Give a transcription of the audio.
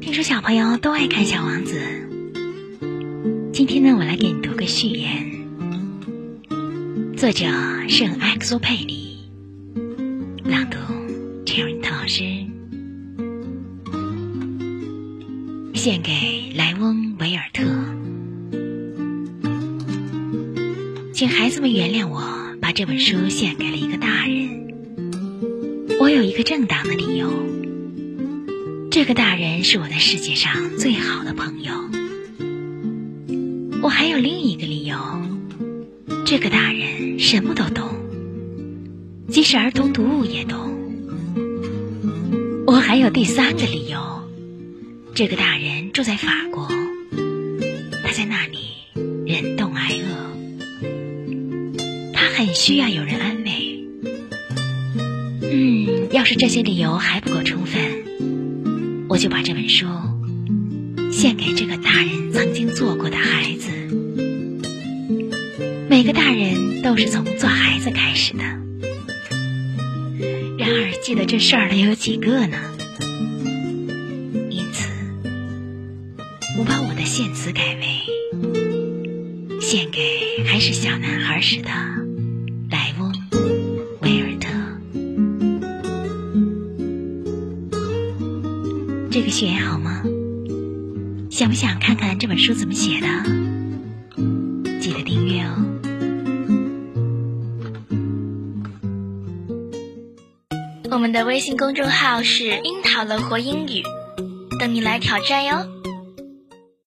听说小朋友都爱看《小王子》，今天呢，我来给你读个序言。作者圣埃克苏佩里，朗读 Cherry 老师，献给莱翁维尔特，请孩子们原谅我把这本书献给了一个。我有一个正当的理由，这个大人是我的世界上最好的朋友。我还有另一个理由，这个大人什么都懂，即使儿童读物也懂。我还有第三个理由，这个大人住在法国，他在那里忍冻挨饿，他很需要有人安慰。嗯，要是这些理由还不够充分，我就把这本书献给这个大人曾经做过的孩子。每个大人都是从做孩子开始的，然而记得这事儿的有几个呢？因此，我把我的献词改为献给还是小男孩时的这个序言好吗？想不想看看这本书怎么写的？记得订阅哦。我们的微信公众号是“樱桃乐活英语”，等你来挑战哟。